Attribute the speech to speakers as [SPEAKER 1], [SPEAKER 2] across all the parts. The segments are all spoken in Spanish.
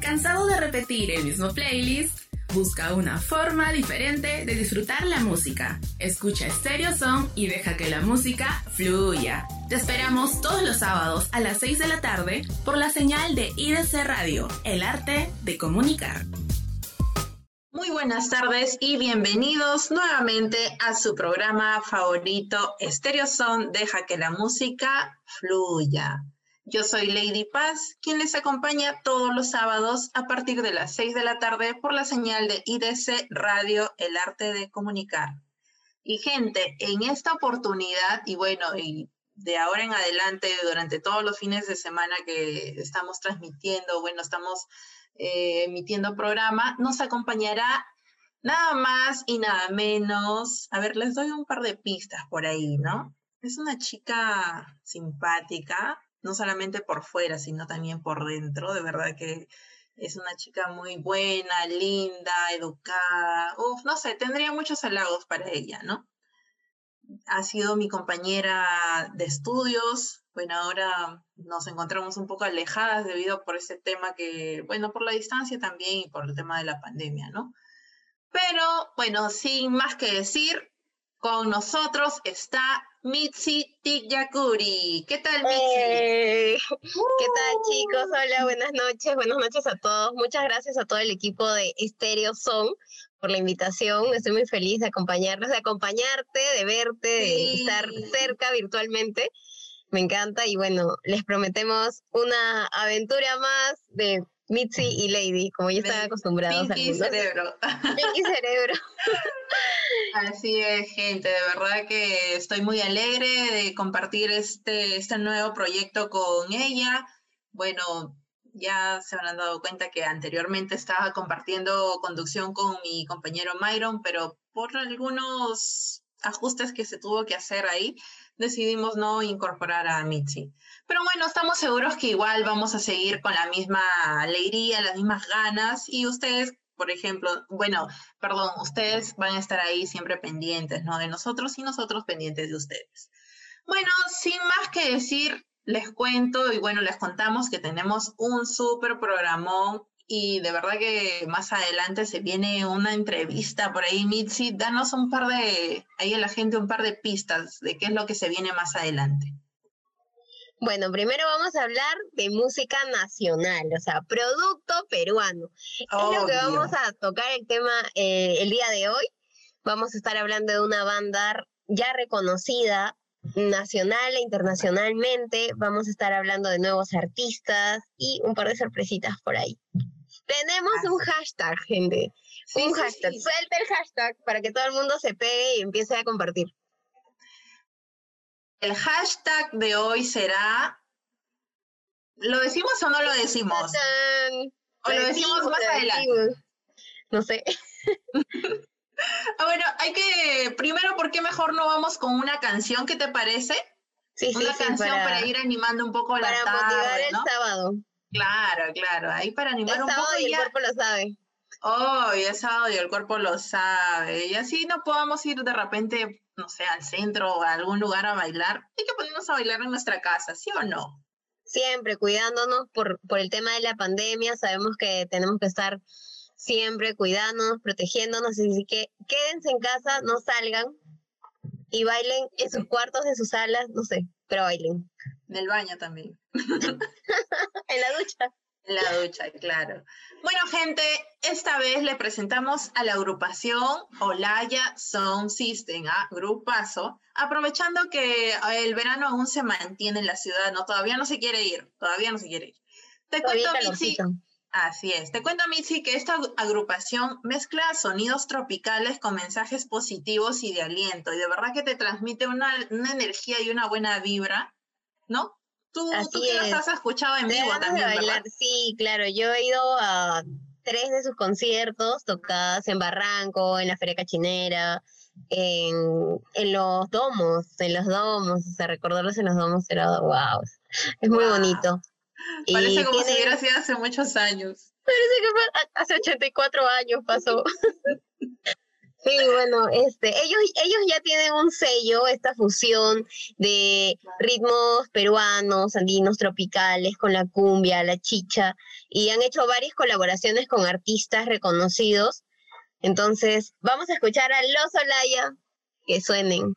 [SPEAKER 1] ¿Cansado de repetir el mismo playlist? Busca una forma diferente de disfrutar la música. Escucha Stereo Song y deja que la música fluya. Te esperamos todos los sábados a las 6 de la tarde por la señal de IDC Radio, el arte de comunicar.
[SPEAKER 2] Muy buenas tardes y bienvenidos nuevamente a su programa favorito Stereo Son, deja que la música fluya. Yo soy Lady Paz, quien les acompaña todos los sábados a partir de las 6 de la tarde por la señal de IDC Radio, el arte de comunicar. Y gente, en esta oportunidad, y bueno, y de ahora en adelante, durante todos los fines de semana que estamos transmitiendo, bueno, estamos eh, emitiendo programa, nos acompañará nada más y nada menos. A ver, les doy un par de pistas por ahí, ¿no? Es una chica simpática, no solamente por fuera, sino también por dentro. De verdad que es una chica muy buena, linda, educada. Uf, no sé, tendría muchos halagos para ella, ¿no? ha sido mi compañera de estudios. Bueno, ahora nos encontramos un poco alejadas debido por ese tema que, bueno, por la distancia también y por el tema de la pandemia, ¿no? Pero, bueno, sin más que decir, con nosotros está Mitzi Tigyakuri. ¿Qué tal, Mitzi?
[SPEAKER 3] Eh, ¿Qué tal, chicos? Hola, buenas noches. Buenas noches a todos. Muchas gracias a todo el equipo de Stereo Song por la invitación. Estoy muy feliz de acompañarlos, de acompañarte, de verte, de estar cerca virtualmente. Me encanta y bueno, les prometemos una aventura más de Mitzi y Lady, como ya están acostumbrados.
[SPEAKER 2] Pinky Cerebro.
[SPEAKER 3] Pinky Cerebro.
[SPEAKER 2] Así es, gente. De verdad que estoy muy alegre de compartir este, este nuevo proyecto con ella. Bueno, ya se habrán dado cuenta que anteriormente estaba compartiendo conducción con mi compañero Myron, pero por algunos ajustes que se tuvo que hacer ahí, decidimos no incorporar a Mitzi. Pero bueno, estamos seguros que igual vamos a seguir con la misma alegría, las mismas ganas y ustedes, por ejemplo, bueno, perdón, ustedes van a estar ahí siempre pendientes, ¿no? De nosotros y nosotros pendientes de ustedes. Bueno, sin más que decir, les cuento y bueno, les contamos que tenemos un súper programón y de verdad que más adelante se viene una entrevista por ahí, Mitzi. Danos un par de, ahí a la gente un par de pistas de qué es lo que se viene más adelante.
[SPEAKER 3] Bueno, primero vamos a hablar de música nacional, o sea, producto peruano. Es lo que vamos a tocar el tema eh, el día de hoy. Vamos a estar hablando de una banda ya reconocida nacional e internacionalmente. Vamos a estar hablando de nuevos artistas y un par de sorpresitas por ahí. Tenemos un hashtag, gente. un hashtag. Suelta el hashtag para que todo el mundo se pegue y empiece a compartir.
[SPEAKER 2] El hashtag de hoy será. ¿Lo decimos o no lo decimos? ¿O lo decimos más adelante?
[SPEAKER 3] No sé.
[SPEAKER 2] Ah, bueno, hay que, primero, ¿por qué mejor no vamos con una canción? ¿Qué te parece?
[SPEAKER 3] Sí,
[SPEAKER 2] una
[SPEAKER 3] sí,
[SPEAKER 2] canción para, ir animando un poco la tarde, Para motivar
[SPEAKER 3] el sábado.
[SPEAKER 2] Claro, claro, ahí para animar
[SPEAKER 3] un
[SPEAKER 2] poco.
[SPEAKER 3] y el cuerpo lo sabe.
[SPEAKER 2] Oh, ya es sábado y el cuerpo lo sabe. Y así no podamos ir de repente, no sé, al centro o a algún lugar a bailar. Hay que ponernos a bailar en nuestra casa, ¿sí o no?
[SPEAKER 3] Siempre cuidándonos por, por el tema de la pandemia. Sabemos que tenemos que estar siempre cuidándonos, protegiéndonos, así que quédense en casa, no salgan y bailen en sus cuartos, en sus salas, no sé, pero bailen.
[SPEAKER 2] En el baño también.
[SPEAKER 3] en la ducha.
[SPEAKER 2] En la ducha, claro. Bueno, gente, esta vez le presentamos a la agrupación Olaya Sound System, ¿ah? grupazo, aprovechando que el verano aún se mantiene en la ciudad, ¿no? Todavía no se quiere ir, todavía no se quiere ir. Te cuento, Mitzi, Así es. Te cuento, Mitzi, que esta agrupación mezcla sonidos tropicales con mensajes positivos y de aliento. Y de verdad que te transmite una, energía y una buena vibra, ¿no? Tú, tú que los has escuchado en vivo también.
[SPEAKER 3] Sí, claro. Yo he ido a tres de sus conciertos tocadas en Barranco, en la Feria Cachinera, en, en los domos, en los domos. O sea, recordarlos en los domos era wow. Es muy bonito.
[SPEAKER 2] Parece como si hubiera sido hace muchos años.
[SPEAKER 3] Parece que hace 84 años pasó. Sí, bueno, este, ellos, ellos ya tienen un sello, esta fusión de ritmos peruanos, andinos, tropicales, con la cumbia, la chicha, y han hecho varias colaboraciones con artistas reconocidos. Entonces, vamos a escuchar a Los Olaya que suenen.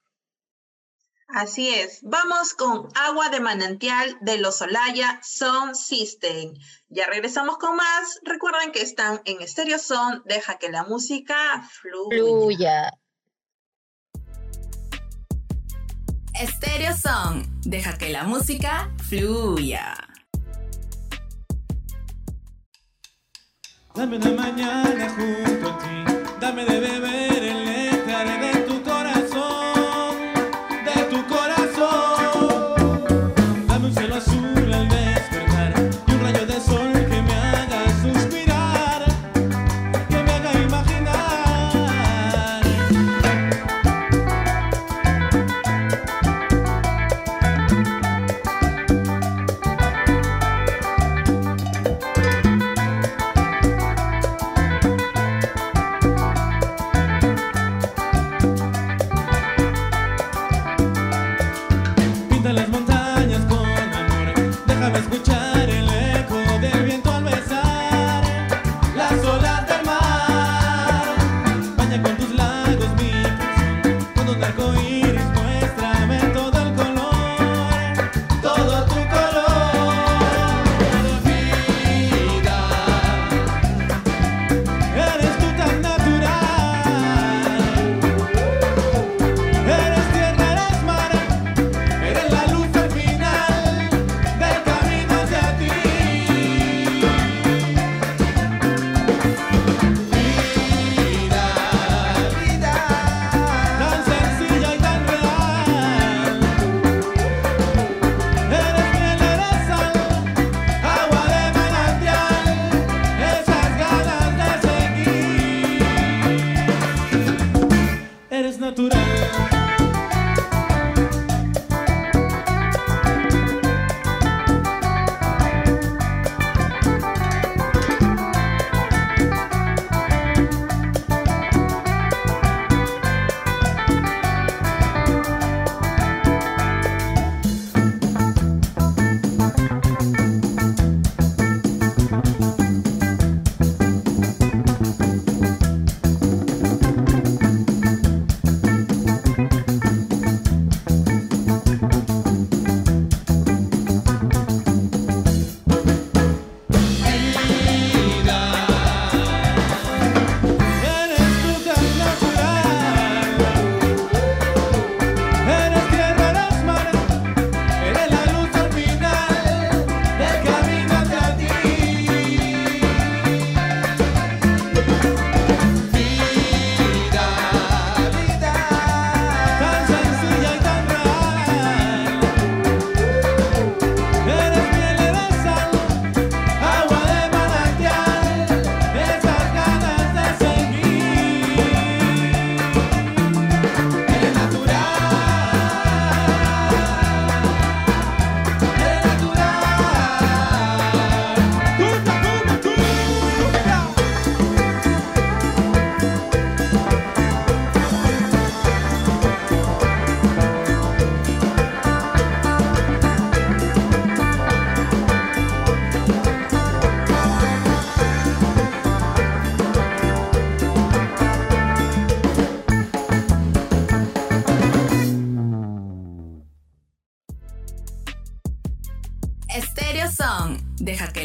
[SPEAKER 2] Así es, vamos con agua de manantial de los Olaya Sound System. Ya regresamos con más. Recuerden que están en Stereo Son. Deja que la música fluya.
[SPEAKER 1] Stereo Son. Deja que la música fluya.
[SPEAKER 4] Dame una mañana junto a ti, dame de beber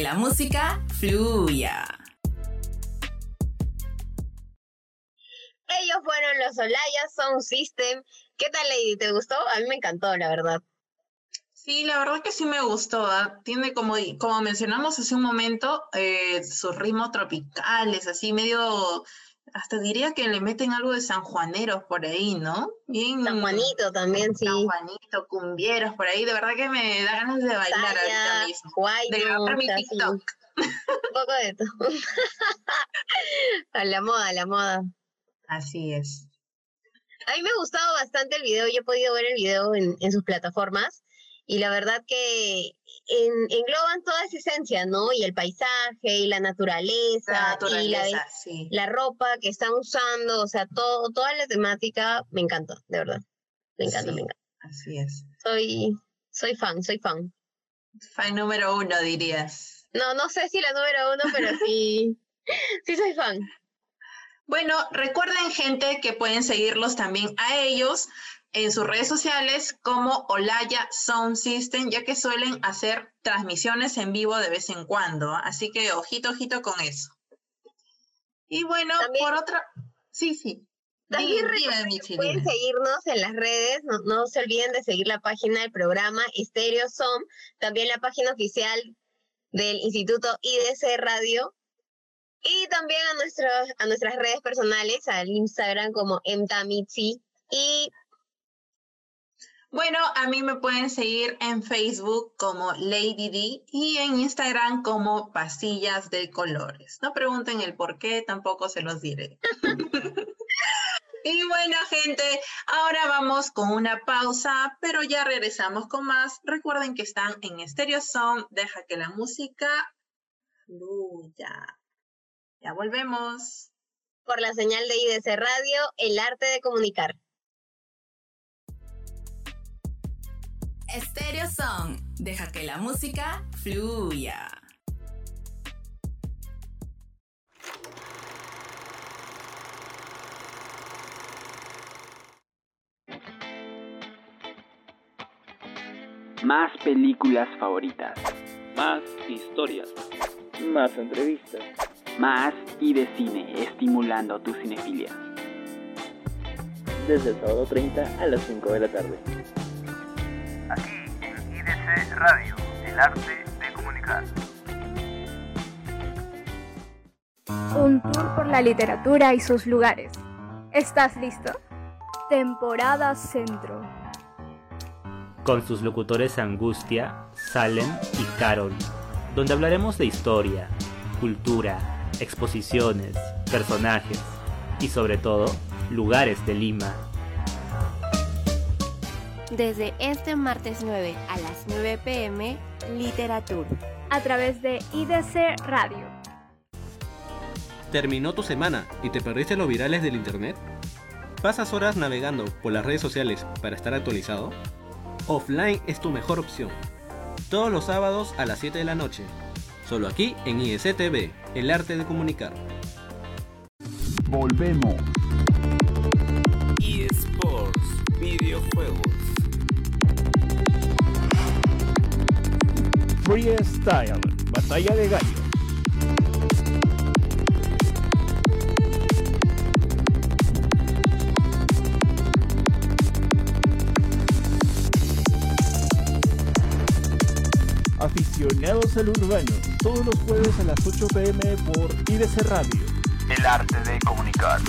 [SPEAKER 4] que la
[SPEAKER 1] música fluya.
[SPEAKER 3] Ellos fueron los Olaya Sound System. ¿Qué tal, Lady? ¿Te gustó? A mí me encantó, la verdad.
[SPEAKER 2] Sí, la verdad que sí me gustó. ¿ah? Tiene como, como mencionamos hace un momento, eh, sus ritmos tropicales, así medio, hasta diría que le meten algo de sanjuaneros por ahí, ¿no? Bien.
[SPEAKER 3] San Juanito también, sí.
[SPEAKER 2] San Juanito, cumbieros por ahí. De verdad que me da ganas de bailar ahorita
[SPEAKER 3] Saya,
[SPEAKER 2] mismo.
[SPEAKER 3] Huayno,
[SPEAKER 2] De grabar mi
[SPEAKER 3] sí,
[SPEAKER 2] TikTok.
[SPEAKER 3] Un poco de todo. a la moda, a la moda.
[SPEAKER 2] Así es.
[SPEAKER 3] A mí me ha gustado bastante el video, yo he podido ver el video en, en sus plataformas y la verdad que engloban toda esa esencia, ¿no? Y el paisaje, y la naturaleza, y la, ropa que están usando, o sea, todo, toda la temática me encanta, de verdad. Me encanta, me encanta.
[SPEAKER 2] Así es.
[SPEAKER 3] Soy, soy fan, soy fan.
[SPEAKER 2] Fan número uno, dirías.
[SPEAKER 3] No, no sé si la número uno, pero sí, sí soy fan.
[SPEAKER 2] Bueno, recuerden gente que pueden seguirlos también a ellos en sus redes sociales como Olaya Sound System, ya que suelen hacer transmisiones en vivo de vez en cuando. Así que ojito, ojito con eso. Y bueno, por otra... Sí, sí.
[SPEAKER 3] También pueden seguirnos en las redes, no, se olviden de seguir la página del programa Stereo Som, también la página oficial del Instituto IDC Radio y también a, nuestros, a nuestras redes personales, al Instagram como Emtamitsi y
[SPEAKER 2] bueno, a mí me pueden seguir en Facebook como Lady D y en Instagram como Pasillas de Colores. No pregunten el por qué, tampoco se los diré. y bueno, gente, ahora vamos con una pausa, pero ya regresamos con más. Recuerden que están en Stereo Sound, deja que la música fluya. Ya volvemos.
[SPEAKER 3] Por la señal de IDC Radio, el arte de comunicar.
[SPEAKER 1] Stereo Song. Deja que la música fluya.
[SPEAKER 5] Más películas favoritas.
[SPEAKER 6] Más historias.
[SPEAKER 7] Más entrevistas.
[SPEAKER 5] Más y de cine, estimulando tu cinefilia.
[SPEAKER 7] Desde el sábado 30 a las 5 de la tarde
[SPEAKER 8] Radio, el arte de comunicar.
[SPEAKER 9] Un tour por la literatura y sus lugares. ¿Estás listo? Temporada Centro.
[SPEAKER 10] Con sus locutores Angustia, Salem y Carol, donde hablaremos de historia, cultura, exposiciones, personajes y sobre todo, lugares de Lima
[SPEAKER 11] desde este martes 9 a las 9 pm, Literatura.
[SPEAKER 9] A través de IDC Radio.
[SPEAKER 12] ¿Terminó tu semana y te perdiste los virales del internet? ¿Pasas horas navegando por las redes sociales para estar actualizado? Offline es tu mejor opción. Todos los sábados a las 7 de la noche. Solo aquí en ISTV, el arte de comunicar.
[SPEAKER 13] Volvemos.
[SPEAKER 14] eSports, videojuegos
[SPEAKER 13] Freestyle, batalla de gallos. Aficionados al urbano, todos los jueves a las 8 pm por IDC Radio.
[SPEAKER 8] El arte de comunicar.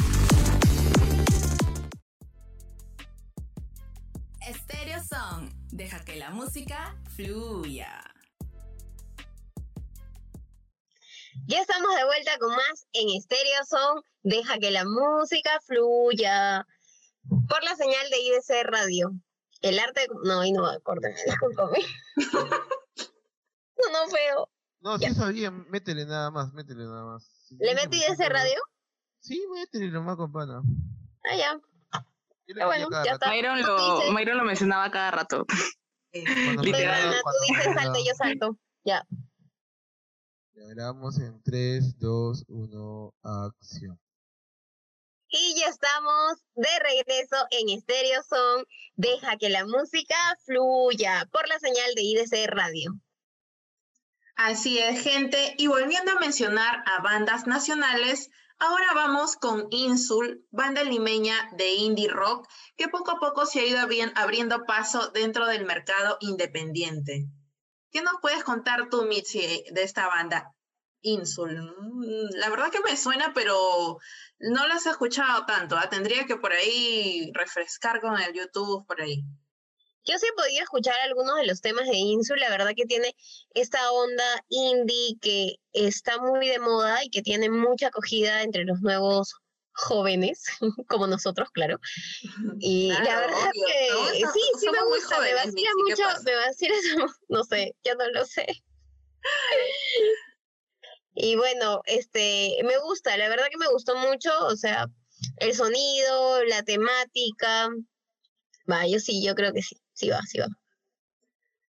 [SPEAKER 1] Stereo Song. Deja que la música fluya.
[SPEAKER 3] Ya estamos de vuelta con más en Stereo Son. Deja que la música fluya. Por la señal de IDC Radio. El arte. No, ahí no va, córtame, discúlpame. no, no feo.
[SPEAKER 15] No, sí está bien, métele nada más, métele nada más.
[SPEAKER 3] ¿Le metí IDC Radio?
[SPEAKER 15] Sí, métele nomás, compana.
[SPEAKER 3] Ah, ya. Ah, bueno, ya está.
[SPEAKER 16] Mayron lo, Mayron lo mencionaba cada rato.
[SPEAKER 3] Literal. Tú dices salto, yo salto. Ya.
[SPEAKER 15] Grabamos en 3, 2, 1, acción.
[SPEAKER 3] Y ya estamos de regreso en Stereo Son. Deja que la música fluya por la señal de IDC Radio.
[SPEAKER 2] Así es, gente. Y volviendo a mencionar a bandas nacionales, ahora vamos con Insul, banda limeña de indie rock, que poco a poco se ha ido abriendo paso dentro del mercado independiente. ¿Qué nos puedes contar tú, Mitzi, de esta banda? Insul. Mm, la verdad que me suena, pero no las he escuchado tanto. ¿ah? Tendría que por ahí refrescar con el YouTube por ahí.
[SPEAKER 3] Yo sí he podido escuchar algunos de los temas de Insul. La verdad que tiene esta onda indie que está muy de moda y que tiene mucha acogida entre los nuevos jóvenes, como nosotros, claro. Y la verdad
[SPEAKER 2] obvio,
[SPEAKER 3] que sí, sí me gusta, me
[SPEAKER 2] jóvenes,
[SPEAKER 3] vacila
[SPEAKER 2] Mixi, ¿qué
[SPEAKER 3] mucho,
[SPEAKER 2] pasa?
[SPEAKER 3] me vacila, no sé, yo no lo sé. Y bueno, este, me gusta, la verdad que me gustó mucho, o sea, el sonido, la temática. Va, yo sí, yo creo que sí, sí va, sí va.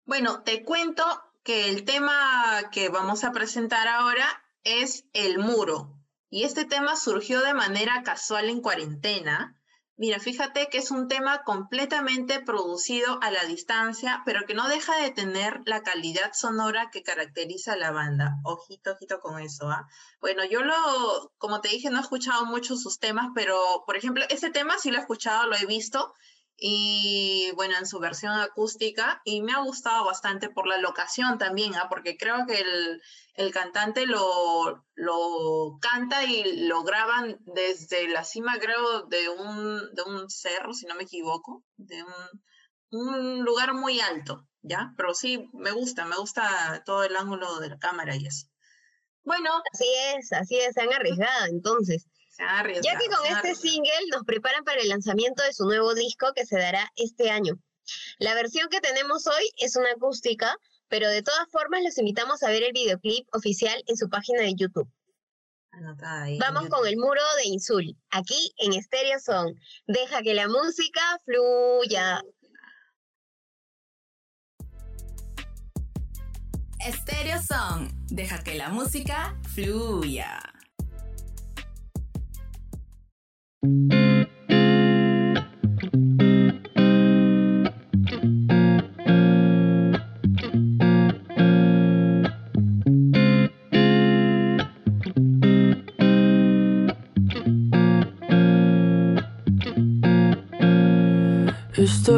[SPEAKER 2] Bueno, te cuento que el tema que vamos a presentar ahora es el muro. Y este tema surgió de manera casual en cuarentena. Mira, fíjate que es un tema completamente producido a la distancia, pero que no deja de tener la calidad sonora que caracteriza a la banda. Ojito, ojito con eso, ¿ah? Bueno, yo lo, como te dije, no he escuchado mucho sus temas, pero, por ejemplo, este tema sí lo he escuchado, lo he visto, y bueno, en su versión acústica, y me ha gustado bastante por la locación también, ¿ah? porque creo que el, el cantante lo, lo canta y lo graban desde la cima, creo, de un, de un cerro, si no me equivoco, de un, un lugar muy alto, ¿ya? Pero sí, me gusta, me gusta todo el ángulo de la cámara y eso. Bueno.
[SPEAKER 3] Así es, así es, se han arriesgado entonces.
[SPEAKER 2] Se han
[SPEAKER 3] Ya que con este single nos preparan para el lanzamiento de su nuevo disco que se dará este año. La versión que tenemos hoy es una acústica, pero de todas formas los invitamos a ver el videoclip oficial en su página de YouTube.
[SPEAKER 2] Anotada ahí en
[SPEAKER 3] Vamos
[SPEAKER 2] YouTube.
[SPEAKER 3] con el muro de Insul, aquí en Stereo Son. Deja que la música fluya.
[SPEAKER 1] Estéreo Song. Deja que la música fluya.
[SPEAKER 17] Estoy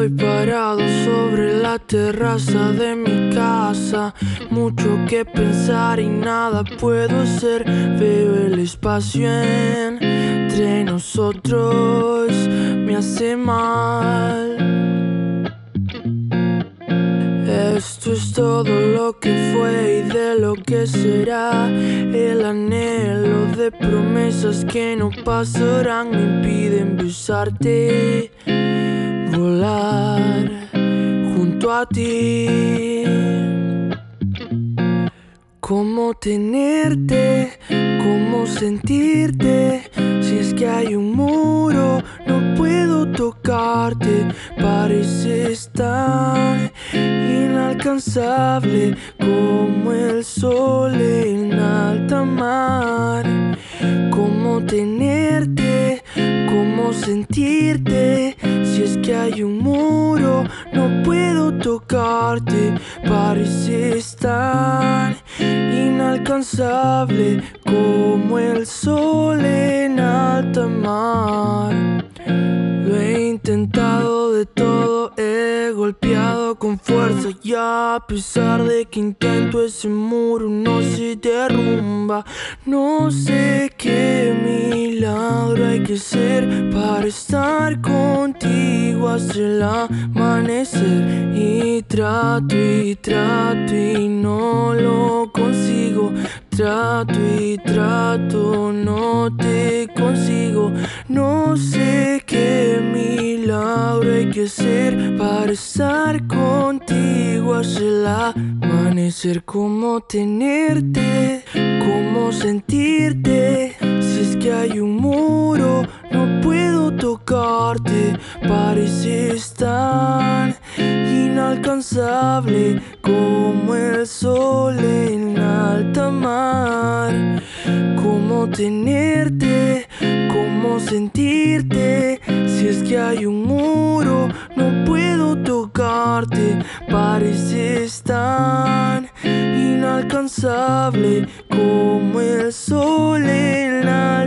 [SPEAKER 17] parado sobre la terraza de mi casa, mucho que pensar y nada puedo hacer. Veo el espacio entre nosotros, me hace mal. Esto es todo lo que fue y de lo que será. El anhelo de promesas que no pasarán me impiden besarte, volar junto a ti. Cómo tenerte, cómo sentirte. Que hay un muro, no puedo tocarte. Pareces tan inalcanzable como el sol en alta mar. Cómo tenerte, cómo sentirte. Es que hay un muro, no puedo tocarte. Pareces tan inalcanzable como el sol en alta mar. Lo he intentado de todo, he golpeado con fuerza y a pesar de que intento ese muro no se derrumba. No sé qué milagro hay que ser para estar contigo hasta el amanecer. Y trato y trato y no lo consigo. Trato y trato, no te consigo. No sé qué milagro hay que hacer para estar contigo hasta el amanecer. Cómo tenerte, cómo sentirte. Si es que hay un muro, no puedo tocarte. Pareces tan inalcanzable como el sol en alta mar. Cómo tenerte, cómo sentirte. Si es que hay un muro, no puedo tocarte. Pareces tan inalcanzable como el sol en alta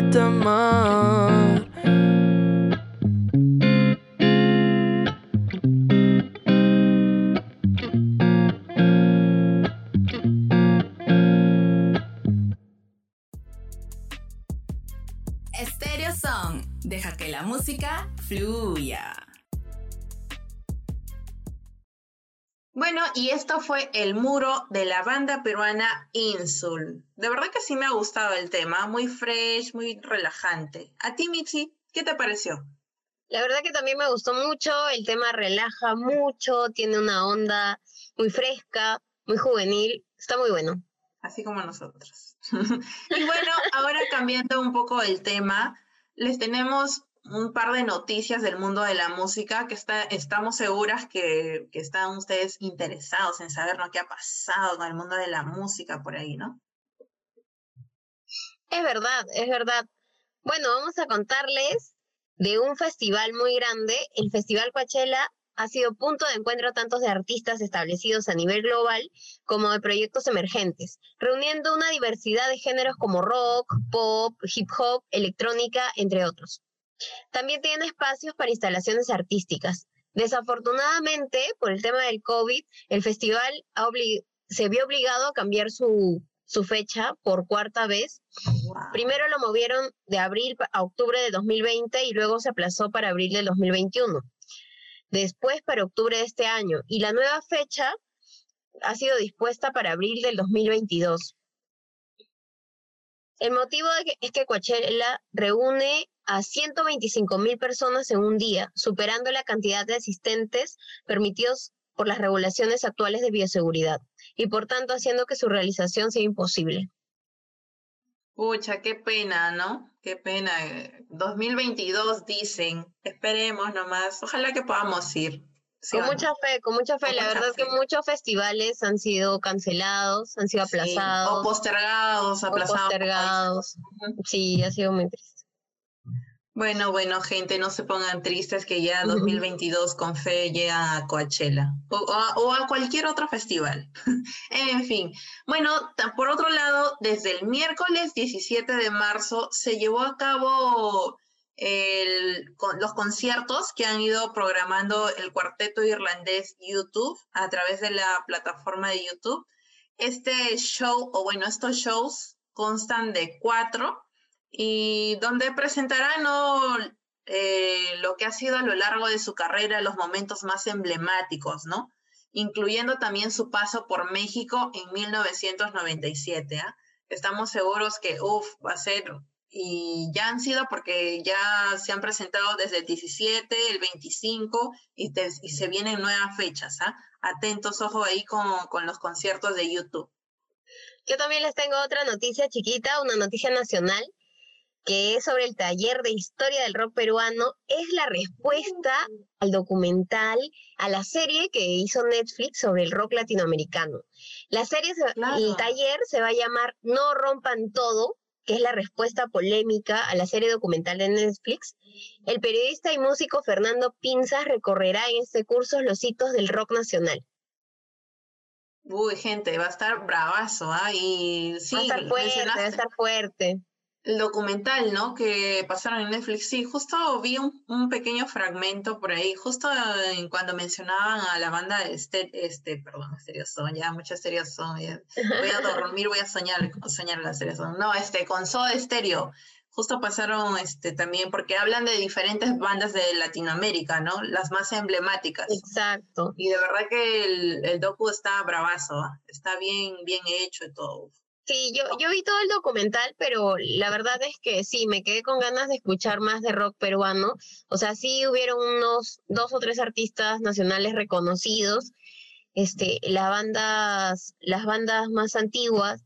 [SPEAKER 1] música fluya.
[SPEAKER 2] Bueno, y esto fue el muro de la banda peruana Insul. De verdad que sí me ha gustado el tema, muy fresh, muy relajante. ¿A ti, Michi, qué te pareció?
[SPEAKER 3] La verdad que también me gustó mucho, el tema relaja mucho, tiene una onda muy fresca, muy juvenil, está muy bueno.
[SPEAKER 2] Así como nosotros. y bueno, ahora cambiando un poco el tema, les tenemos un par de noticias del mundo de la música que está, estamos seguras que, que están ustedes interesados en saber lo que ha pasado con el mundo de la música por ahí, ¿no?
[SPEAKER 3] Es verdad, es verdad. Bueno, vamos a contarles de un festival muy grande, el Festival Coachella ha sido punto de encuentro tanto de artistas establecidos a nivel global como de proyectos emergentes, reuniendo una diversidad de géneros como rock, pop, hip hop, electrónica, entre otros. También tiene espacios para instalaciones artísticas. Desafortunadamente, por el tema del COVID, el festival se vio obligado a cambiar su, su fecha por cuarta vez. Primero lo movieron de abril a octubre de 2020 y luego se aplazó para abril de 2021. Después para octubre de este año. Y la nueva fecha ha sido dispuesta para abril del 2022. El motivo es que Coachella reúne a 125 mil personas en un día, superando la cantidad de asistentes permitidos por las regulaciones actuales de bioseguridad y por tanto haciendo que su realización sea imposible.
[SPEAKER 2] Pucha, qué pena, ¿no? Qué pena. 2022 dicen, esperemos nomás, ojalá que podamos ir.
[SPEAKER 3] con mucha fe, con mucha fe. la verdad es que muchos festivales han sido cancelados, han sido aplazados.
[SPEAKER 2] o postergados, aplazados.
[SPEAKER 3] O postergados. Sí, ha sido muy triste.
[SPEAKER 2] Bueno, bueno, gente, no se pongan tristes que ya 2022 con fe llega a Coachella o, a, cualquier otro festival. en fin, bueno, por otro lado, desde el miércoles 17 de marzo se llevó a cabo los conciertos que han ido programando el cuarteto irlandés YouTube a través de la plataforma de YouTube. Este show, o bueno, estos shows constan de cuatro y donde presentarán eh, lo que ha sido a lo largo de su carrera los momentos más emblemáticos, ¿no? Incluyendo también su paso por México en 1997. ¿ah? Estamos seguros que, uff, va a ser, y ya han sido porque ya se han presentado desde el 17, el 25 y, se vienen nuevas fechas. ¿ah? Atentos, ojo ahí con, con los conciertos de YouTube.
[SPEAKER 3] Yo también les tengo otra noticia chiquita, una noticia nacional que es sobre el taller de historia del rock peruano, es la respuesta al documental, a la serie que hizo Netflix sobre el rock latinoamericano. La serie, el taller se va a llamar No rompan todo, que es la respuesta polémica a la serie documental de Netflix. El periodista y músico Fernando Pinzas recorrerá en este curso los hitos del rock nacional.
[SPEAKER 2] Uy, gente, va a estar bravazo, ¿ah? Y sí,
[SPEAKER 3] va a estar fuerte, va a estar fuerte
[SPEAKER 2] el documental, ¿no? Que pasaron en Netflix. Sí, justo vi un, pequeño fragmento por ahí, justo en cuando mencionaban a la banda este, este perdón, Stereo Son, ya mucho Stereo Son, voy a dormir, voy a soñar, soñar la Stereo Son. No, este, con Soda Stereo. Justo pasaron este también, porque hablan de diferentes bandas de Latinoamérica, ¿no? Las más emblemáticas.
[SPEAKER 3] Exacto.
[SPEAKER 2] Y de verdad que el, el docu está bravazo, está bien, bien hecho y todo.
[SPEAKER 3] Sí, yo, yo vi todo el documental, pero la verdad es que sí, me quedé con ganas de escuchar más de rock peruano. O sea, sí hubieron unos dos o tres artistas nacionales reconocidos, este, las bandas, las bandas más antiguas,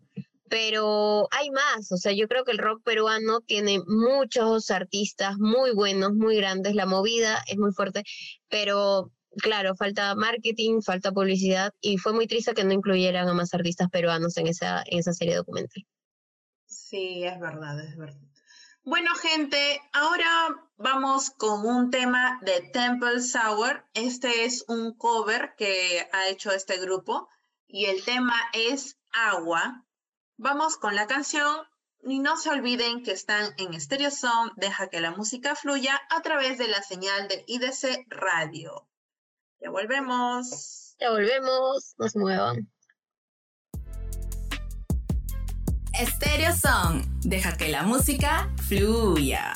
[SPEAKER 3] pero hay más. O sea, yo creo que el rock peruano tiene muchos artistas muy buenos, muy grandes. La movida es muy fuerte, pero claro, falta marketing, falta publicidad y fue muy triste que no incluyeran a más artistas peruanos en esa, en esa serie documental.
[SPEAKER 2] Sí, es verdad, es verdad. Bueno, gente, ahora vamos con un tema de Temple Sour. Este es un cover que ha hecho este grupo y el tema es Agua. Vamos con la canción y no se olviden que están en Stereo Sound, deja que la música fluya a través de la señal de IDC Radio. Ya volvemos.
[SPEAKER 3] Ya volvemos. No se muevan.
[SPEAKER 1] Stereo Song. Deja que la música fluya.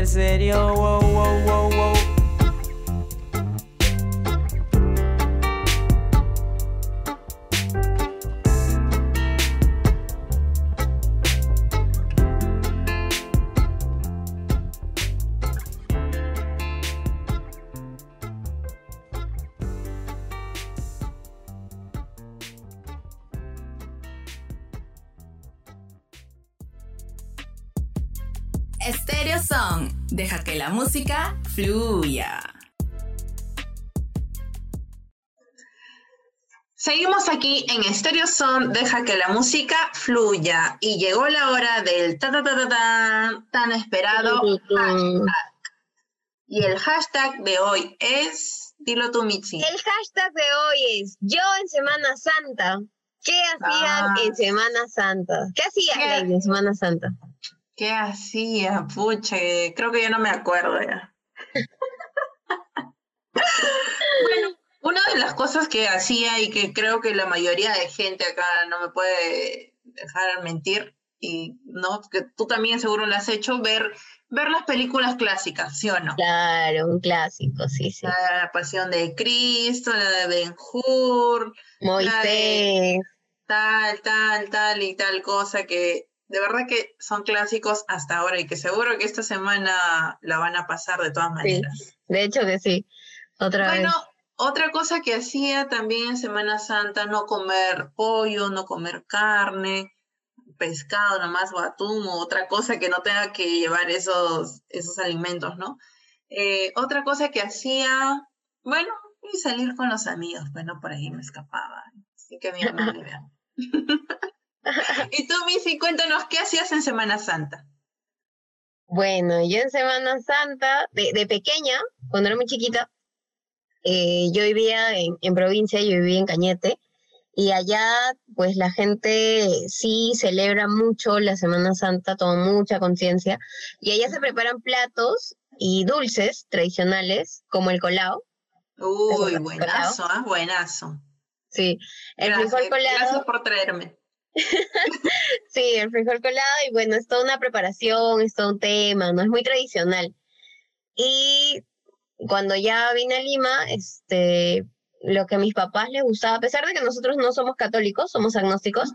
[SPEAKER 17] Nunca llega a ser serio. Wow, wow, wow, wow.
[SPEAKER 1] Stereo Song. Deja que la música fluya.
[SPEAKER 2] Seguimos aquí en Stereo Son, deja que la música fluya. Y llegó la hora del ta ta ta ta ta, tan esperado hashtag. Y el hashtag de hoy es, dilo tú, Mitzi.
[SPEAKER 3] El hashtag de hoy es Yo en Semana Santa. ¿Qué hacían
[SPEAKER 2] Ah.
[SPEAKER 3] en Semana Santa? ¿Qué hacían en Semana Santa?
[SPEAKER 2] ¿Qué hacía? Pucha, que creo que ya no me acuerdo ya. bueno, una de las cosas que hacía y que creo que la mayoría de gente acá no me puede dejar mentir, y no, que tú también seguro lo has hecho, ver, ver las películas clásicas, ¿sí o no?
[SPEAKER 3] Claro, un clásico, sí, sí.
[SPEAKER 2] La, la Pasión de Cristo, la de Ben Hur,
[SPEAKER 3] Moisés.
[SPEAKER 2] tal, tal, tal y tal cosa que de verdad que son clásicos hasta ahora y que seguro que esta semana la van a pasar de todas
[SPEAKER 3] Sí,
[SPEAKER 2] maneras.
[SPEAKER 3] de hecho que sí. Otra
[SPEAKER 2] Bueno,
[SPEAKER 3] vez.
[SPEAKER 2] otra cosa que hacía también en Semana Santa, no comer pollo, no comer carne, pescado nomás o atún o otra cosa que no tenga que llevar esos, esos alimentos, ¿no? Eh, otra cosa que hacía, bueno, y salir con los amigos, bueno, por ahí me escapaba. Así que mi mamá me vea. y tú, Missy, cuéntanos, ¿qué hacías en Semana Santa?
[SPEAKER 3] Bueno, yo en Semana Santa, de, de pequeña, cuando era muy chiquita, eh, yo vivía en, en provincia, yo vivía en Cañete, y allá pues la gente sí celebra mucho la Semana Santa, toma mucha conciencia, y allá se preparan platos y dulces tradicionales, como el colao.
[SPEAKER 2] Uy,
[SPEAKER 3] ¿El
[SPEAKER 2] buenazo, ¿ah? Buenazo.
[SPEAKER 3] Sí, el
[SPEAKER 2] Gracias,
[SPEAKER 3] frijol colado.
[SPEAKER 2] gracias por traerme.
[SPEAKER 3] Sí, el frijol colado y bueno, es toda una preparación, es todo un tema, ¿no? Es muy tradicional. Y cuando ya vine a Lima, este, lo que a mis papás les gustaba, a pesar de que nosotros no somos católicos, somos agnósticos,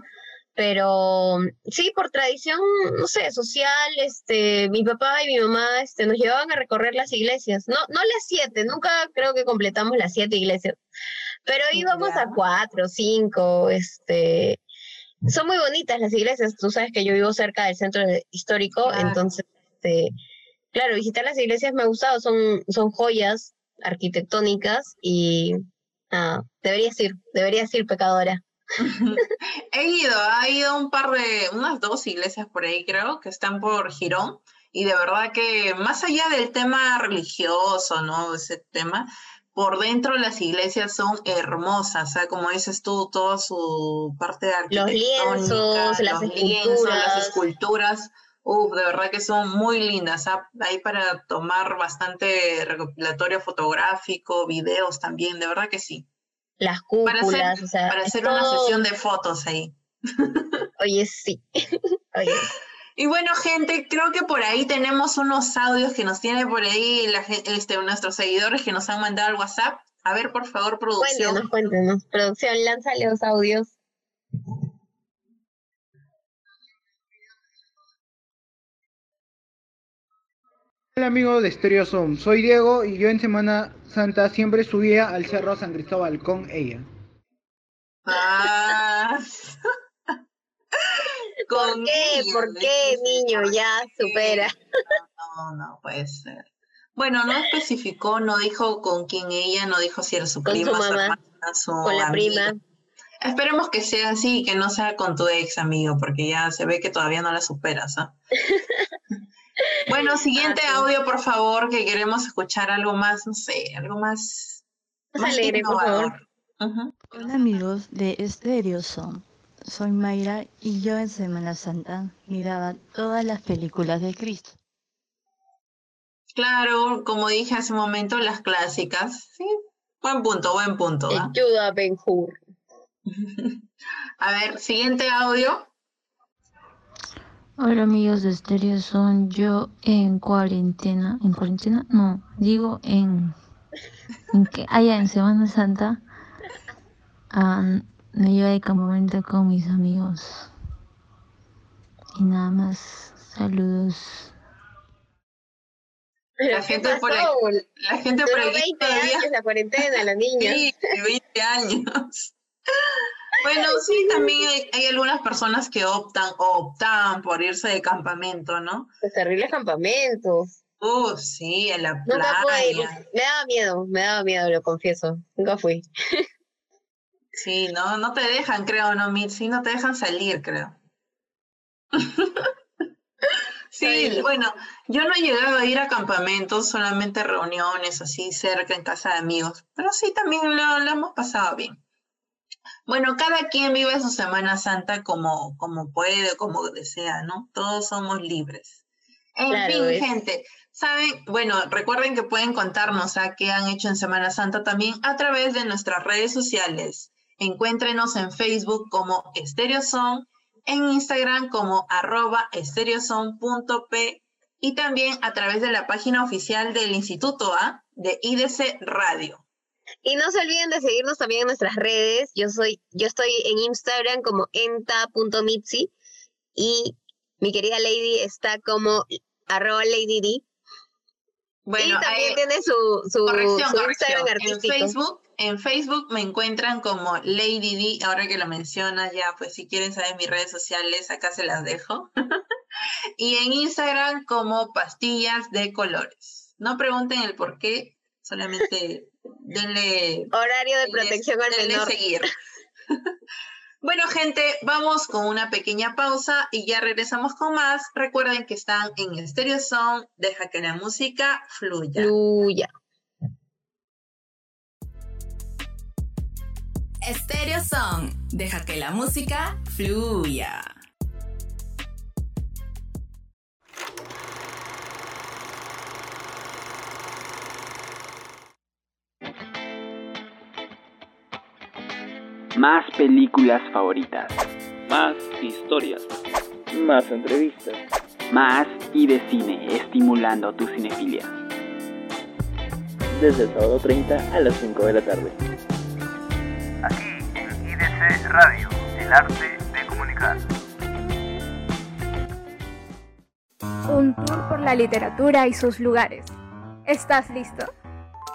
[SPEAKER 3] Pero sí, por tradición, no sé, social, este, mi papá y mi mamá este, nos llevaban a recorrer las iglesias. No, no las siete, nunca creo que completamos las siete iglesias, pero íbamos a cuatro, cinco, este, son muy bonitas las iglesias. Tú sabes que yo vivo cerca del centro histórico, entonces, este, claro, visitar las iglesias me ha gustado, son, son joyas arquitectónicas y ah, deberías ir, deberías ir, pecadora.
[SPEAKER 2] He ido, ha ido un par de, unas dos iglesias por ahí creo, que están por Girón, y de verdad que más allá del tema religioso, ¿no? Ese tema, por dentro las iglesias son hermosas, o sea, como dices tú, toda su parte
[SPEAKER 3] Los lienzos, las esculturas.
[SPEAKER 2] las esculturas, uf, de verdad que son muy lindas, hay para tomar bastante recopilatorio fotográfico, videos también, de verdad que sí
[SPEAKER 3] las cúpulas,
[SPEAKER 2] para hacer,
[SPEAKER 3] o sea,
[SPEAKER 2] para hacer una sesión de fotos ahí.
[SPEAKER 3] Oye, sí. Oye.
[SPEAKER 2] Y bueno, gente, creo que por ahí tenemos unos audios que nos tiene por ahí la, este, nuestros seguidores que nos han mandado al WhatsApp. A ver, por favor, producción.
[SPEAKER 3] Cuéntenos, cuéntenos. Producción, lánzale los audios.
[SPEAKER 18] Hola amigos de Stereo Zoom, soy Diego y yo en Semana Santa siempre subía al Cerro San Cristóbal con ella.
[SPEAKER 2] Ah.
[SPEAKER 3] ¿Por qué? ¿Por qué, niño? Ya supera.
[SPEAKER 2] No, no puede ser. Bueno, no especificó, no dijo con quién ella, no dijo si era su prima, su, hermana, su
[SPEAKER 3] con la prima.
[SPEAKER 2] Esperemos que sea así, que no sea con tu ex amigo, porque ya se ve que todavía no la superas. ¿ah? Bueno, siguiente audio, por favor, que queremos escuchar algo más, no sé, algo más,
[SPEAKER 3] más alegre, por favor.
[SPEAKER 19] Hola amigos de Stereo Son. Soy Mayra y yo en Semana Santa miraba todas las películas de Cristo.
[SPEAKER 2] Claro, como dije hace un momento, las clásicas. Sí, buen punto, buen punto.
[SPEAKER 3] Ayuda, Ben Hur.
[SPEAKER 2] A ver, siguiente audio.
[SPEAKER 19] Hola amigos de Stereo Son, yo en cuarentena, en cuarentena, no, digo en, en que allá en Semana Santa me iba de campamento con mis amigos. Y nada más, saludos.
[SPEAKER 2] la gente por aquí, la gente por aquí
[SPEAKER 3] 20 años la cuarentena, la niña.
[SPEAKER 2] Sí, 20 años. Bueno, sí, también hay, algunas personas que optan optan por irse de campamento, ¿no?
[SPEAKER 3] Los terribles campamentos.
[SPEAKER 2] Uh, sí, en la playa.
[SPEAKER 3] Me daba miedo, me daba miedo, lo confieso. Nunca fui.
[SPEAKER 2] Sí, no, no te dejan, creo, ¿no, Sí, no te dejan salir, creo. sí, bueno, yo no he llegado a ir a campamentos, solamente reuniones así cerca en casa de amigos, pero sí, también lo, lo hemos pasado bien. Bueno, cada quien vive su Semana Santa como, como puede, como desea, ¿no? Todos somos libres. En fin, gente, saben, bueno, recuerden que pueden contarnos a qué han hecho en Semana Santa también a través de nuestras redes sociales. Encuéntrenos en Facebook como Estereoson, en Instagram como arroba y también a través de la página oficial del Instituto A de IDC Radio.
[SPEAKER 3] Y no se olviden de seguirnos también en nuestras redes. Yo soy, yo estoy en Instagram como enta.mitzi y mi querida Lady está como arroba LadyD. Bueno, y también tiene su, su, Instagram artístico.
[SPEAKER 2] En Facebook, en Facebook me encuentran como Lady D. Ahora que lo mencionas ya, pues si quieren saber mis redes sociales, acá se las dejo. y en Instagram como pastillas de colores. No pregunten el por qué, solamente denle...
[SPEAKER 3] Horario de protección al menor.
[SPEAKER 2] seguir. bueno, gente, vamos con una pequeña pausa y ya regresamos con más. Recuerden que están en Stereo Sound. Deja que la música fluya.
[SPEAKER 3] Fluya.
[SPEAKER 1] Stereo Song. Deja que la música fluya.
[SPEAKER 5] Más películas favoritas.
[SPEAKER 6] Más historias.
[SPEAKER 7] Más entrevistas.
[SPEAKER 5] Más y de cine, estimulando tu cinefilia.
[SPEAKER 7] Desde el sábado 30 a las 5 de la tarde.
[SPEAKER 8] Aquí en IDC Radio, el arte de comunicar.
[SPEAKER 9] Un tour por la literatura y sus lugares. ¿Estás listo?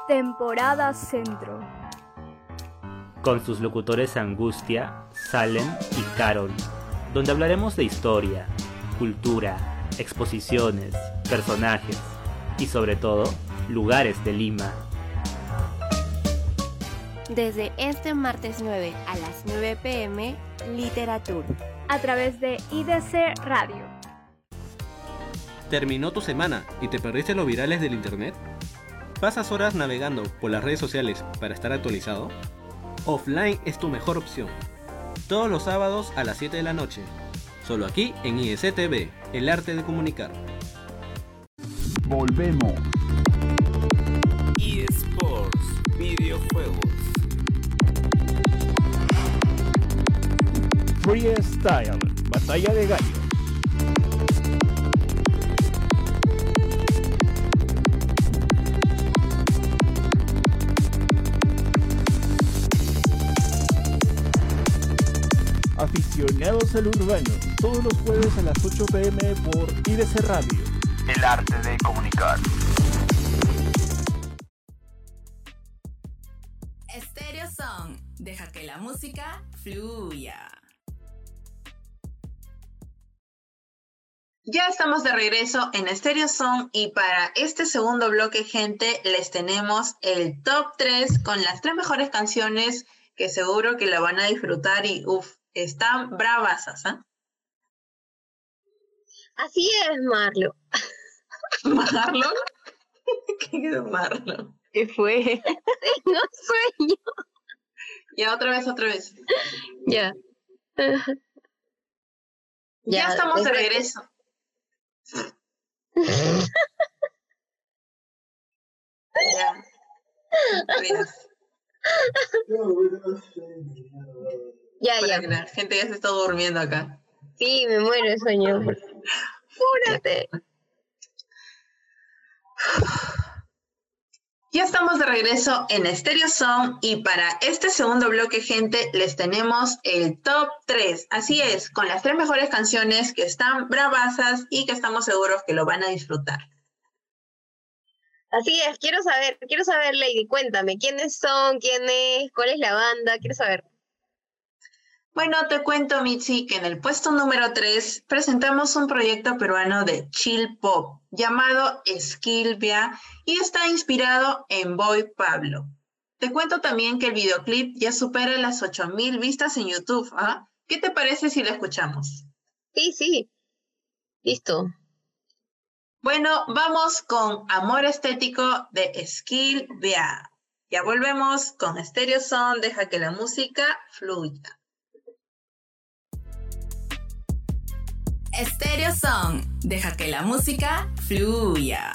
[SPEAKER 9] Temporada Centro.
[SPEAKER 10] Con sus locutores Angustia, Salem y Carol, donde hablaremos de historia, cultura, exposiciones, personajes y sobre todo, lugares de Lima.
[SPEAKER 11] Desde este martes 9 a las 9 pm, Literatura.
[SPEAKER 9] A través de IDC Radio.
[SPEAKER 12] ¿Terminó tu semana y te perdiste los virales del internet? ¿Pasas horas navegando por las redes sociales para estar actualizado? Offline es tu mejor opción. Todos los sábados a las 7 de la noche. Solo aquí en ISTV, el arte de comunicar.
[SPEAKER 13] Volvemos.
[SPEAKER 8] eSports, videojuegos.
[SPEAKER 13] Freestyle, batalla de gallos. Aficionados al urbano, todos los jueves a las 8 pm por IDC Radio.
[SPEAKER 20] El arte de comunicar.
[SPEAKER 21] Stereo Song. Deja que la música fluya.
[SPEAKER 2] Ya estamos de regreso en Stereo Song y para este segundo bloque, gente, les tenemos el top 3 con las tres mejores canciones que seguro que la van a disfrutar y uff, están bravasas, ¿ah?
[SPEAKER 3] Así es, Marlo.
[SPEAKER 2] ¿Marlon? ¿Qué es Marlon?
[SPEAKER 3] ¿Qué fue? Tengo sueño.
[SPEAKER 2] Ya, otra vez, otra vez.
[SPEAKER 3] Ya.
[SPEAKER 2] Ya, estamos de regreso. ya.
[SPEAKER 3] Ya,
[SPEAKER 2] La gente ya se está durmiendo acá.
[SPEAKER 3] Sí, me muero de sueño. Fúrate.
[SPEAKER 2] Ya estamos de regreso en Stereo Song y para este segundo bloque, gente, les tenemos el top 3. Así es, con las tres mejores canciones que están bravasas y que estamos seguros que lo van a disfrutar.
[SPEAKER 3] Así es, quiero saber, quiero saber, Lady, cuéntame, ¿quiénes son? ¿Quién es? ¿Cuál es la banda? Quiero saber.
[SPEAKER 2] Bueno, te cuento, Mitzi, que en el puesto número 3 presentamos un proyecto peruano de chill pop llamado Skilvia y está inspirado en Boy Pablo. Te cuento también que el videoclip ya supera las 8000 vistas en YouTube. ¿ah? ¿Qué te parece si lo escuchamos?
[SPEAKER 3] Sí, sí. Listo.
[SPEAKER 2] Bueno, vamos con Amor Estético de Skilvia. Ya volvemos con Stereo Son, deja que la música fluya.
[SPEAKER 21] Stereo Song. Deja que la música fluya.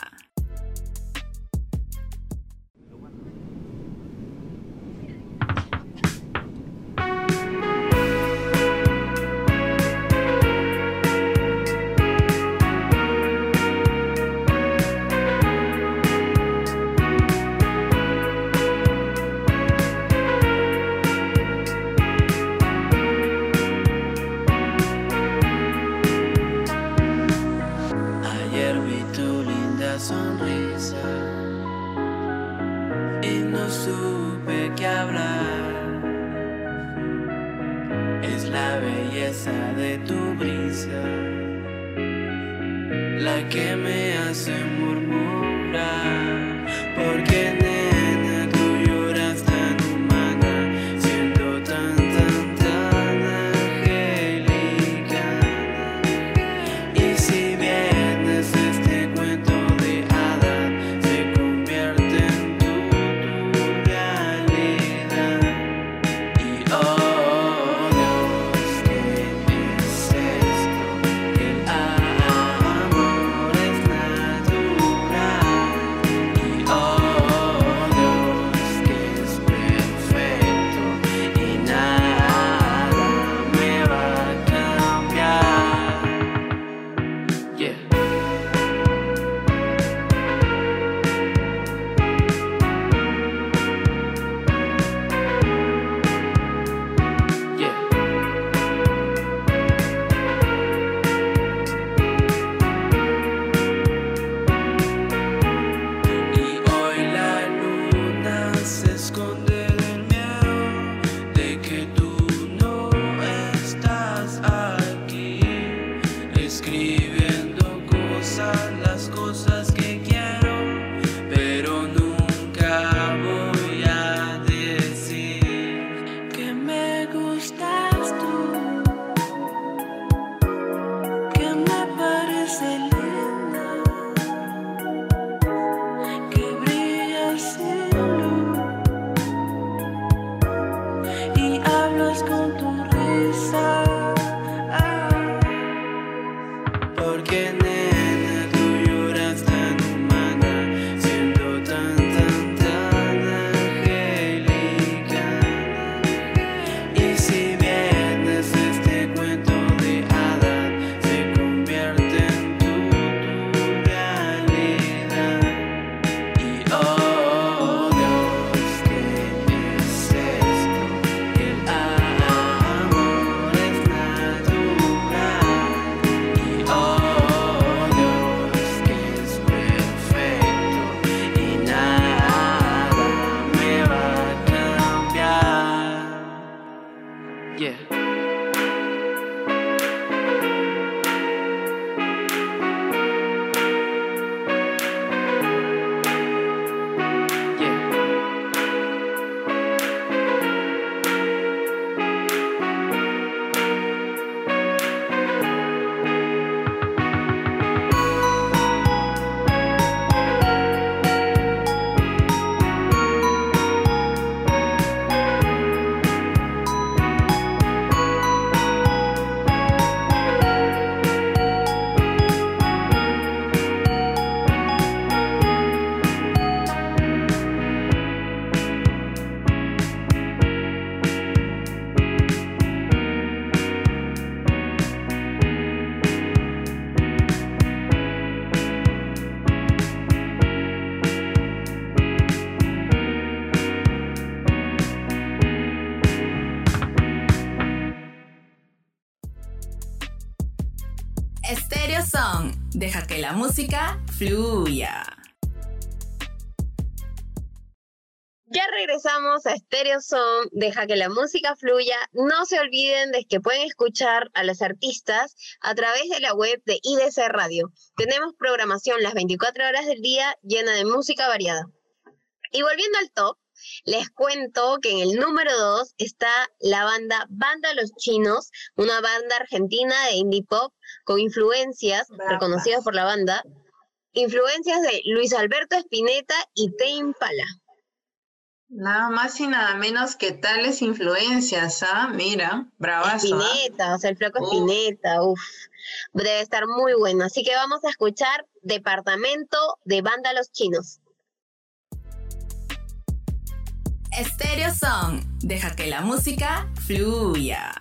[SPEAKER 1] Fluya.
[SPEAKER 3] Ya regresamos a Stereo Son, deja que la música fluya. No se olviden de que pueden escuchar a los artistas a través de la web de IDC Radio. Tenemos programación las 24 horas del día llena de música variada. Y volviendo al top, les cuento que en el número 2 está la banda Banda Los Chinos, una banda argentina de indie pop con influencias reconocidas por la banda, influencias de Luis Alberto Spinetta y Tame Pala.
[SPEAKER 2] Nada más y nada menos que tales influencias, ¿ah? Mira, bravazo. ¿ah?
[SPEAKER 3] Spinetta, o sea, el flaco Spinetta, uff, debe estar muy bueno. Así que vamos a escuchar Departamento de Banda Los Chinos.
[SPEAKER 1] Stereo Song, deja que la música fluya.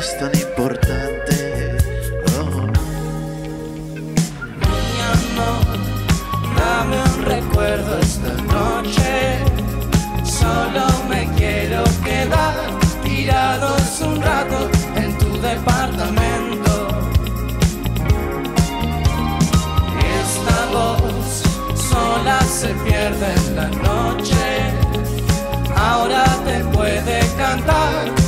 [SPEAKER 21] Es tan importante. Oh. Mi amor, dame un recuerdo esta noche. Solo me quiero quedar tirados un rato en tu departamento. Esta voz sola se pierde en la noche. Ahora te puede cantar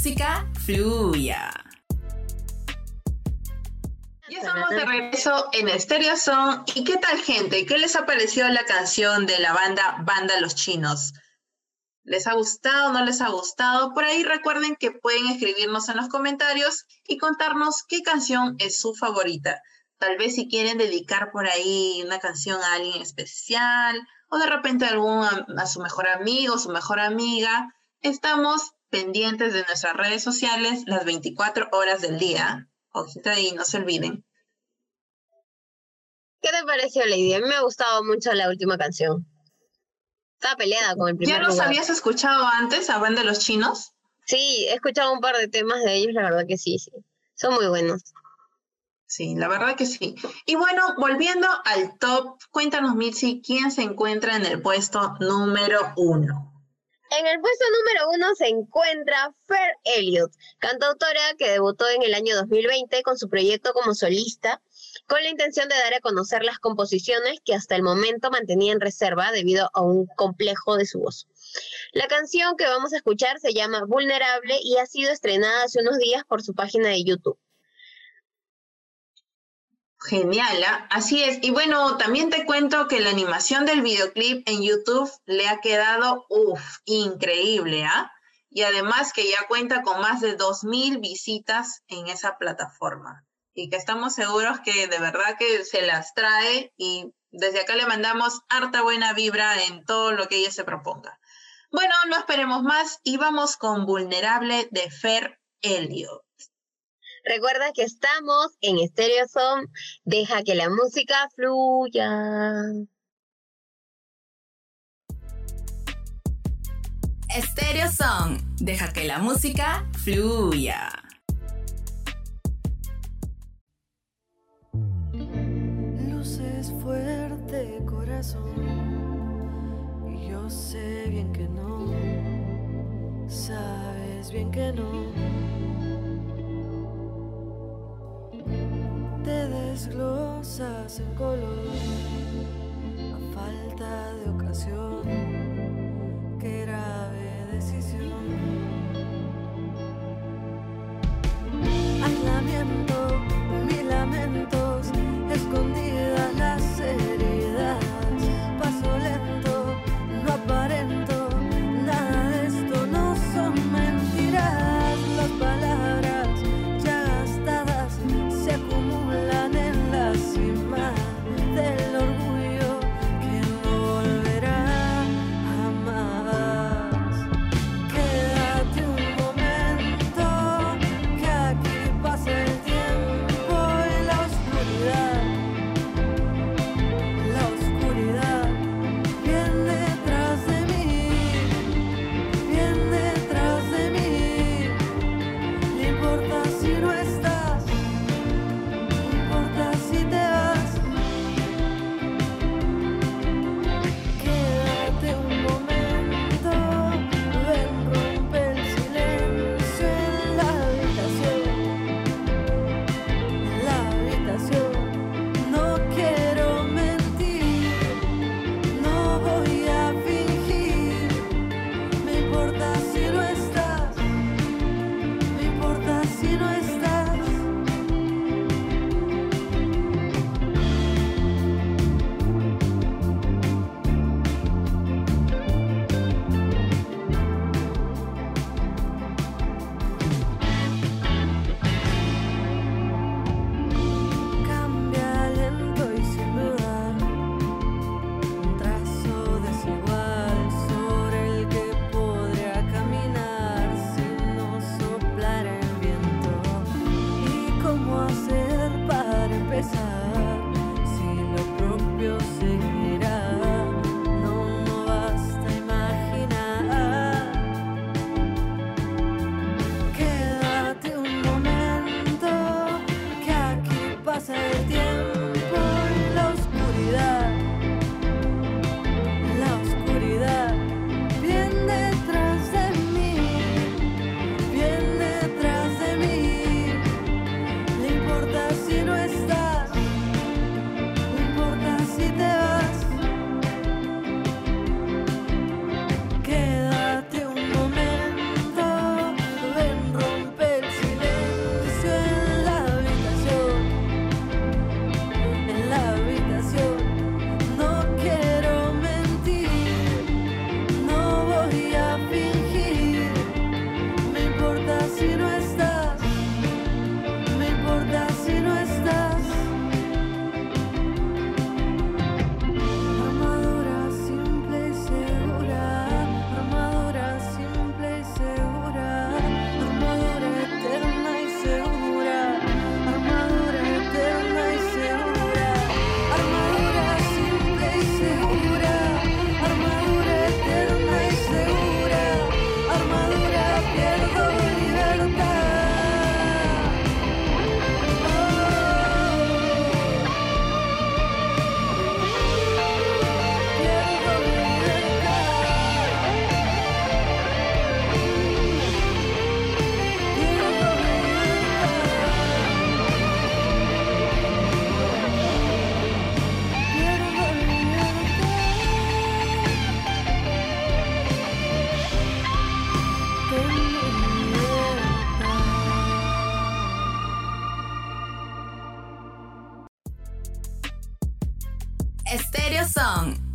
[SPEAKER 1] música fluya.
[SPEAKER 2] Y estamos de regreso en Stereo Song. ¿Y qué tal, gente? ¿Qué les ha parecido la canción de la banda Banda Los Chinos? ¿Les ha gustado? ¿No les ha gustado? Por ahí recuerden que pueden escribirnos en los comentarios y contarnos qué canción es su favorita. Tal vez si quieren dedicar por ahí una canción a alguien especial o de repente a, a su mejor amigo, su mejor amiga. Estamos pendientes de nuestras redes sociales las 24 horas del día. Ojito ahí, no se olviden.
[SPEAKER 3] ¿Qué te pareció, Lady? A mí me ha gustado mucho la última canción. Estaba peleada con el primer
[SPEAKER 2] ¿Ya los
[SPEAKER 3] lugar.
[SPEAKER 2] habías escuchado antes, a Banda de los Chinos?
[SPEAKER 3] Sí, he escuchado un par de temas de ellos, la verdad que sí, sí. Son muy buenos.
[SPEAKER 2] Sí, la verdad que sí. Y bueno, volviendo al top, cuéntanos, Mitzi, ¿quién se encuentra en el puesto número uno?
[SPEAKER 3] En el puesto número uno se encuentra Fer Elliott, cantautora que debutó en el año 2020 con su proyecto como solista, con la intención de dar a conocer las composiciones que hasta el momento mantenía en reserva debido a un complejo de su voz. La canción que vamos a escuchar se llama Vulnerable y ha sido estrenada hace unos días por su página de YouTube.
[SPEAKER 2] Genial, ¿ah? así es. Y bueno, también te cuento que la animación del videoclip en YouTube le ha quedado, uff, increíble, ¿ah? Y además que ya cuenta con más de 2.000 visitas en esa plataforma. Y que estamos seguros que de verdad que se las trae y desde acá le mandamos harta buena vibra en todo lo que ella se proponga. Bueno, no esperemos más y vamos con Vulnerable de Fer Elliot.
[SPEAKER 3] Recuerda que estamos en Stereo Zone. Deja que la música fluya.
[SPEAKER 1] Stereo Song. Deja que la música fluya.
[SPEAKER 22] Luces fuerte, corazón. Y yo sé bien que no. Sabes bien que no. Te desglosas en color. A falta de ocasión. Qué grave decisión. Aislamiento, mil lamentos, escondidas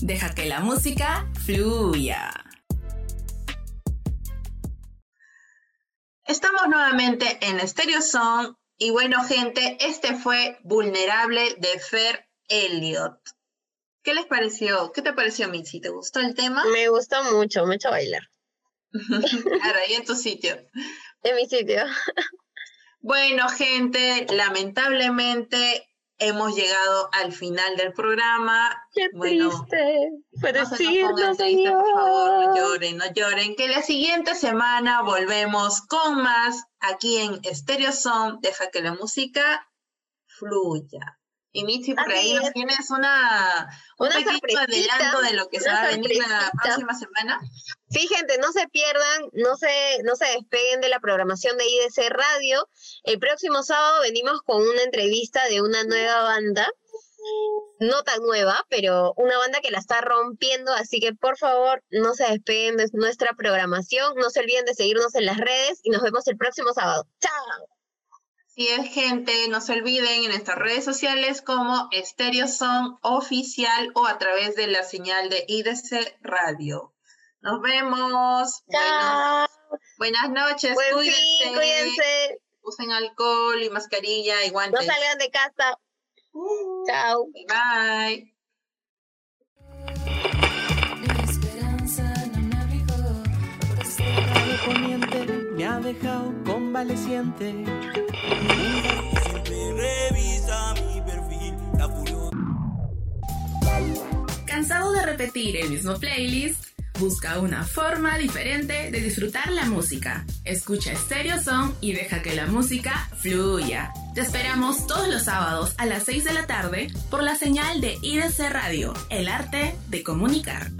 [SPEAKER 1] Deja que la música fluya.
[SPEAKER 2] Estamos nuevamente en Stereo Song y bueno, gente, este fue Vulnerable de Fer Elliot. ¿Qué les pareció? ¿Qué te pareció, Mitzi? ¿Te gustó el tema?
[SPEAKER 3] Me gustó mucho, me hecho bailar.
[SPEAKER 2] claro, ahí en tu sitio.
[SPEAKER 3] En mi sitio.
[SPEAKER 2] bueno, gente, lamentablemente hemos llegado al final del programa.
[SPEAKER 3] Qué
[SPEAKER 2] bueno,
[SPEAKER 3] triste. Pero
[SPEAKER 2] no
[SPEAKER 3] sí, no
[SPEAKER 2] por favor, no lloren, no lloren. Que la siguiente semana volvemos con más aquí en Stereo Sound. Deja que la música fluya. Y Mitzi, por
[SPEAKER 3] Así
[SPEAKER 2] ahí nos
[SPEAKER 3] es.
[SPEAKER 2] tienes una, un
[SPEAKER 3] Una
[SPEAKER 2] pequeño adelanto de lo que se va a venir la próxima semana.
[SPEAKER 3] Sí, gente, no se pierdan, no se, no se despeguen de la programación de IDC Radio. El próximo sábado venimos con una entrevista de una nueva banda, no tan nueva, pero una banda que la está rompiendo, así que por favor no se despeguen de nuestra programación, no se olviden de seguirnos en las redes y nos vemos el próximo sábado. ¡Chao!
[SPEAKER 2] Si es gente, no se olviden en nuestras redes sociales como Stereo Son Oficial o a través de la señal de IDC Radio. Nos vemos. Buenas, buenas noches.
[SPEAKER 3] Buen
[SPEAKER 2] cuídense.
[SPEAKER 3] fin, cuídense.
[SPEAKER 2] Usen alcohol y mascarilla y
[SPEAKER 3] No
[SPEAKER 2] guantes.
[SPEAKER 3] salgan de casa. Chao.
[SPEAKER 2] Bye.
[SPEAKER 21] Mi
[SPEAKER 14] Revisa mi perfil, la.
[SPEAKER 1] ¿Cansado de repetir el mismo playlist? Busca una forma diferente de disfrutar la música. Escucha Stereo Song y deja que la música fluya. Te esperamos todos los sábados a las 6 de la tarde por la señal de IDC Radio, el arte de comunicar.